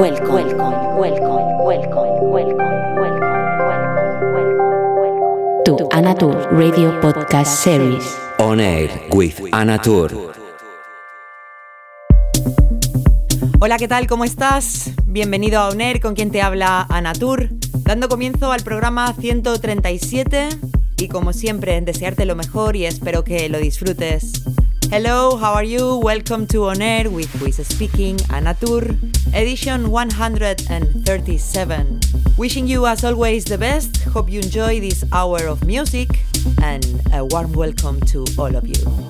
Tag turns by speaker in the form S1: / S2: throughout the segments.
S1: welcome, welcome, welcome, welcome, welcome, welcome, welcome, to Anatur Radio Podcast Series.
S2: On Air with Anatur.
S3: Hola, ¿qué tal? ¿Cómo estás? Bienvenido a ONER, con quien te habla Anatur, dando comienzo al programa 137 y como siempre, desearte lo mejor y espero que lo disfrutes. Hello, how are you? Welcome to On Air with Who is Speaking, Anatur, edition 137. Wishing you as always the best. Hope you enjoy this hour of music and a warm welcome to all of you.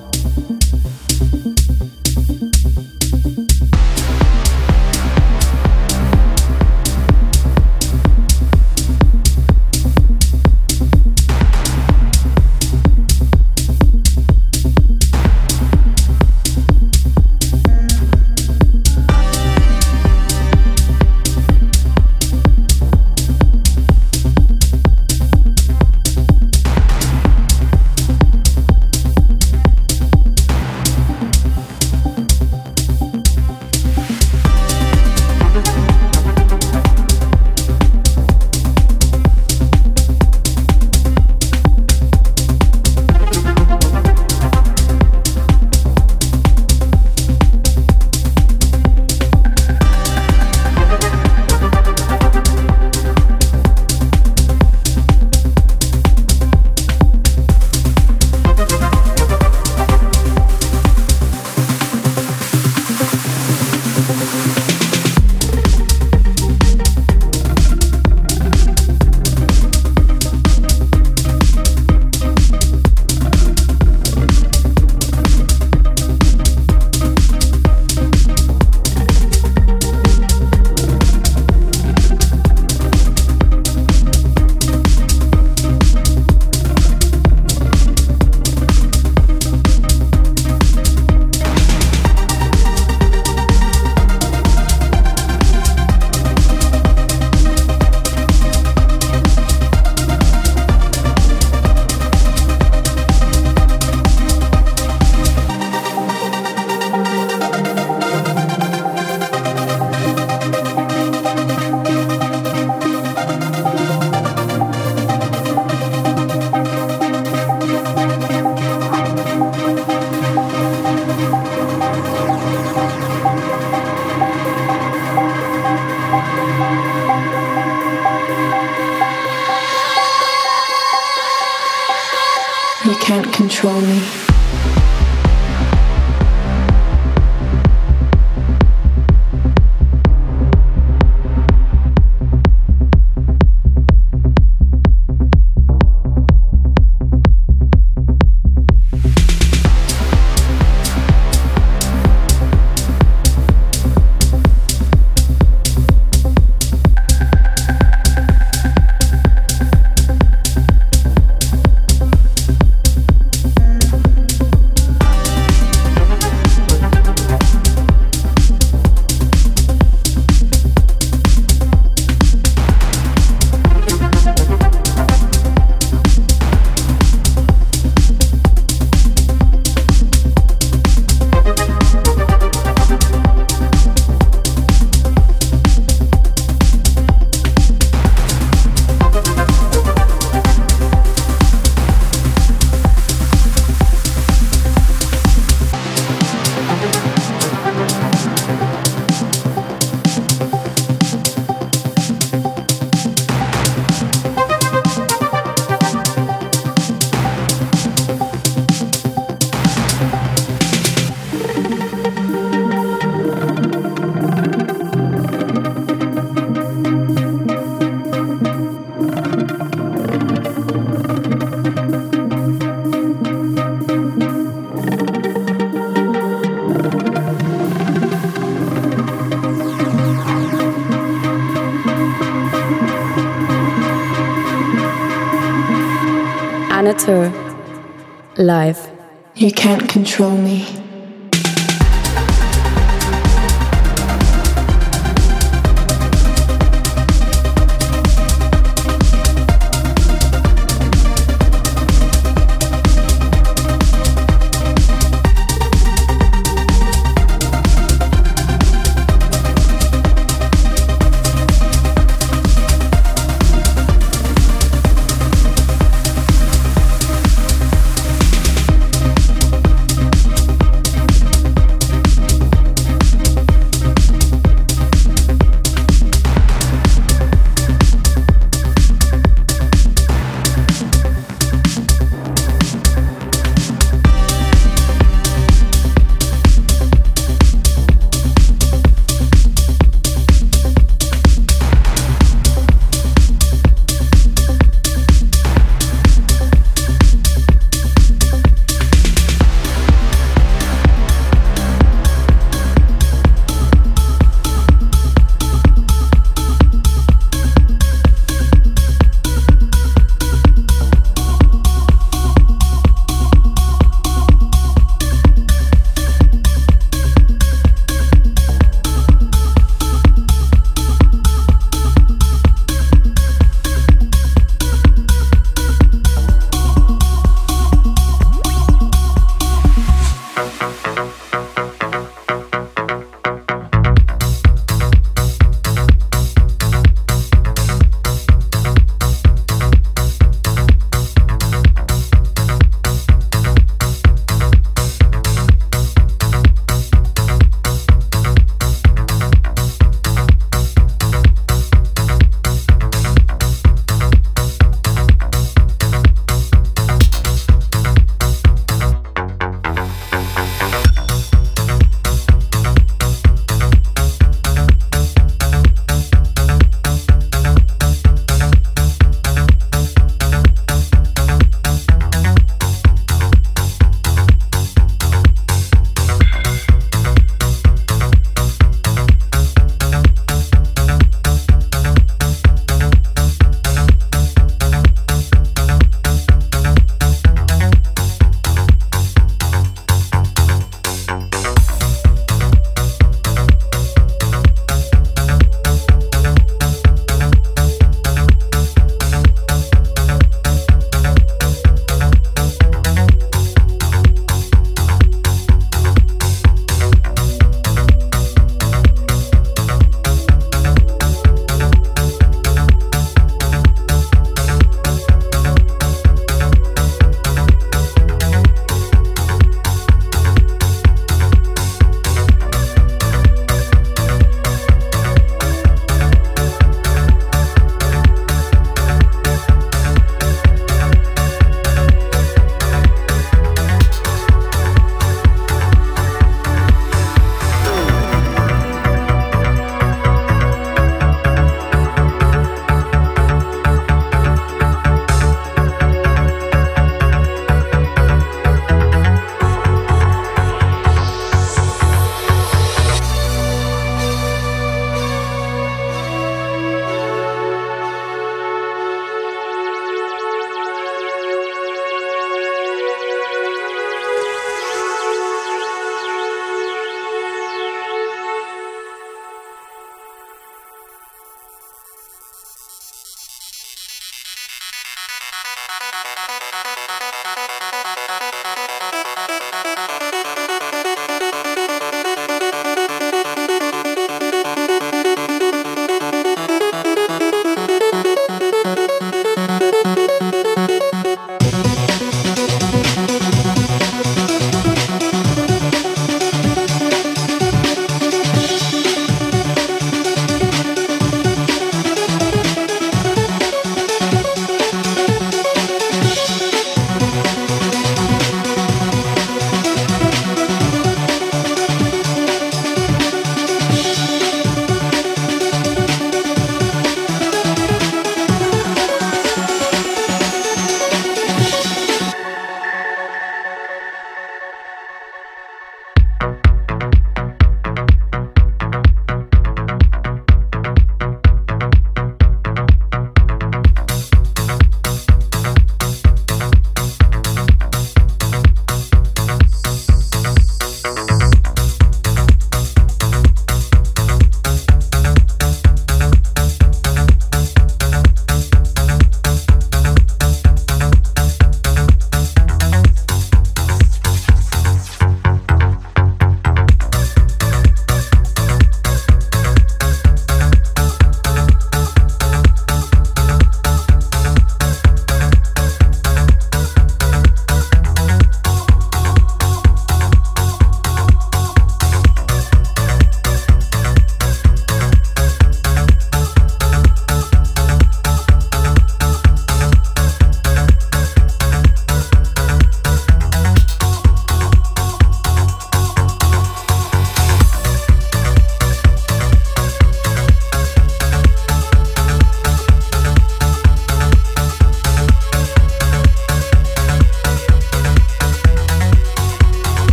S4: Live. You can't control me.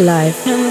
S1: Live.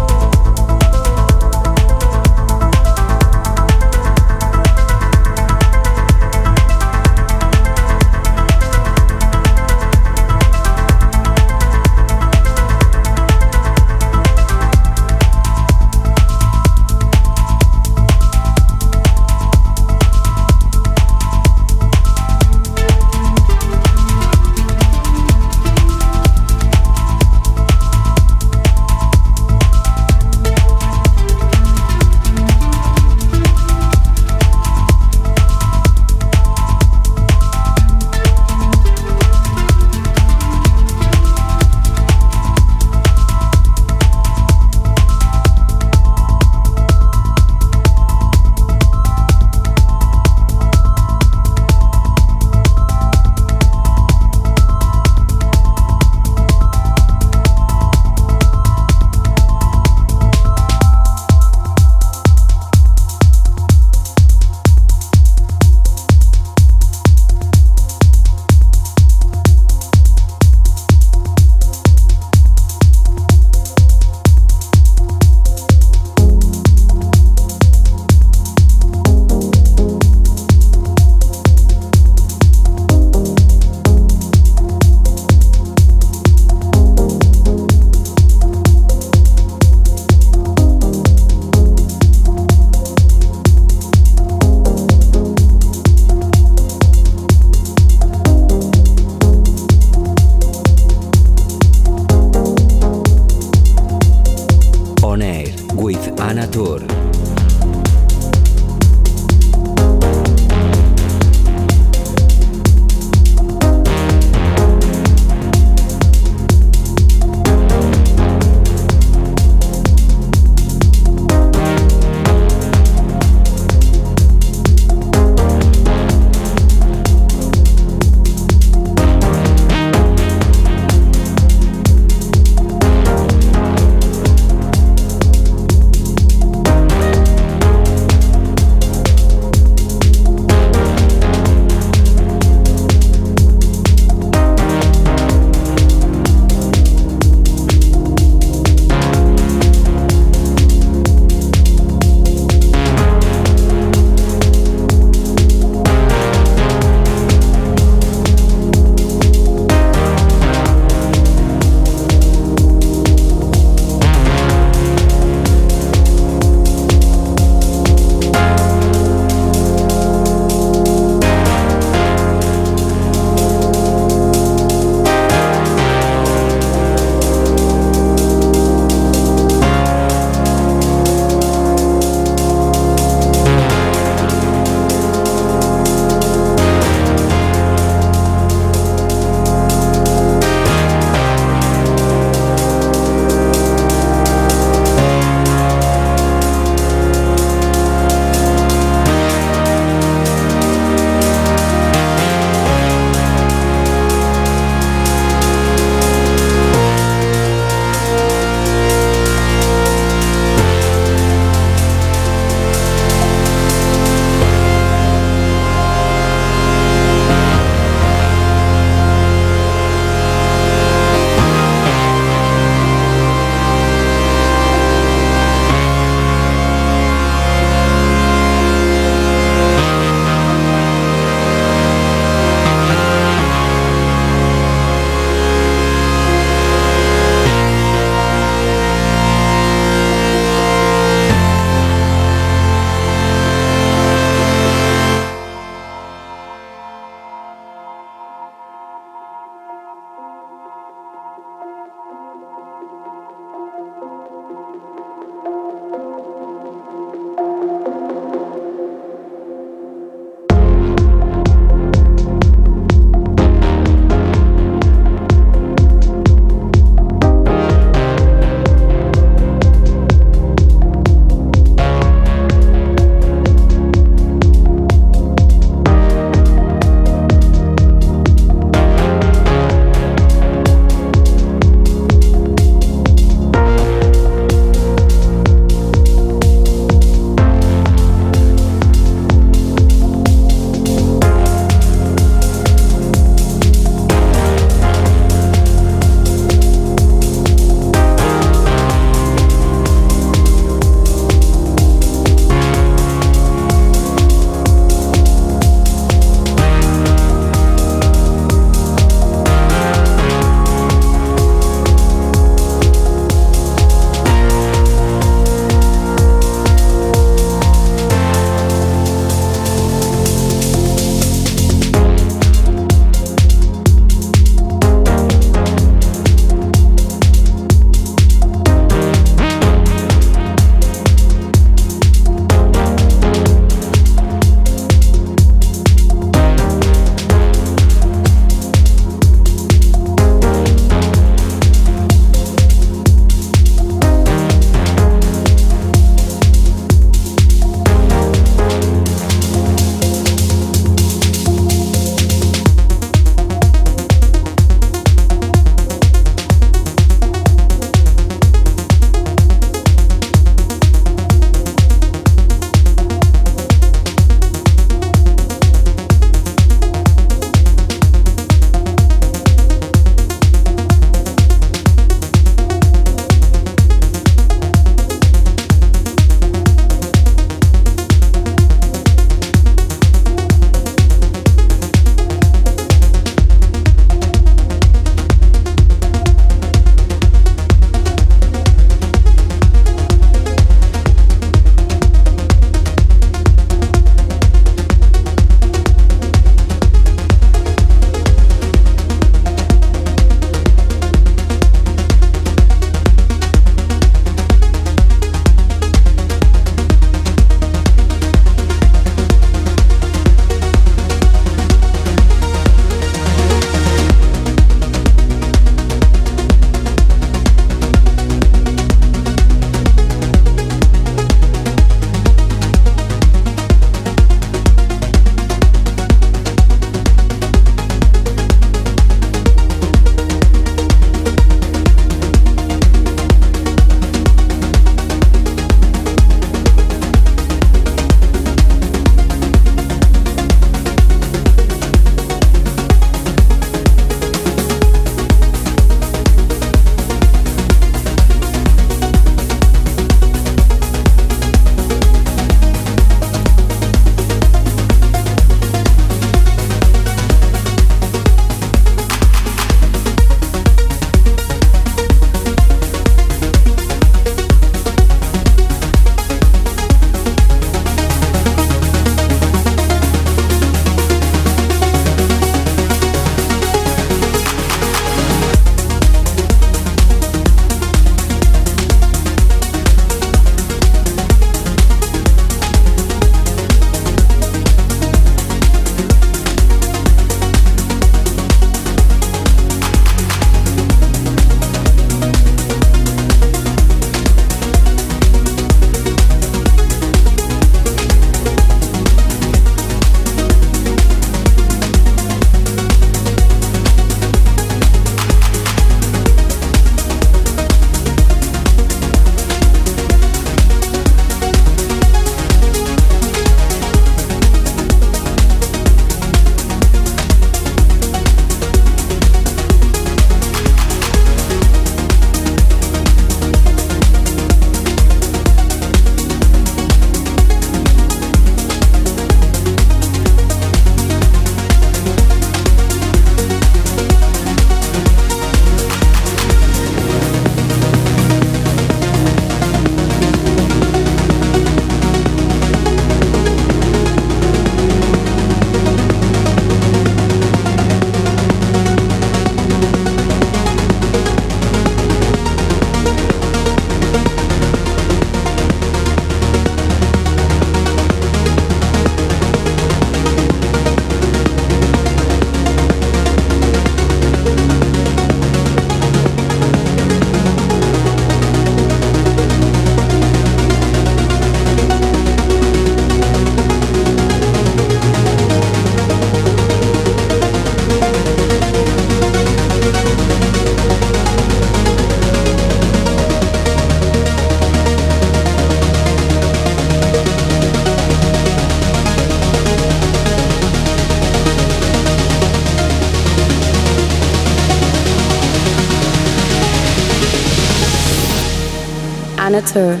S4: Anatur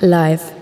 S4: live.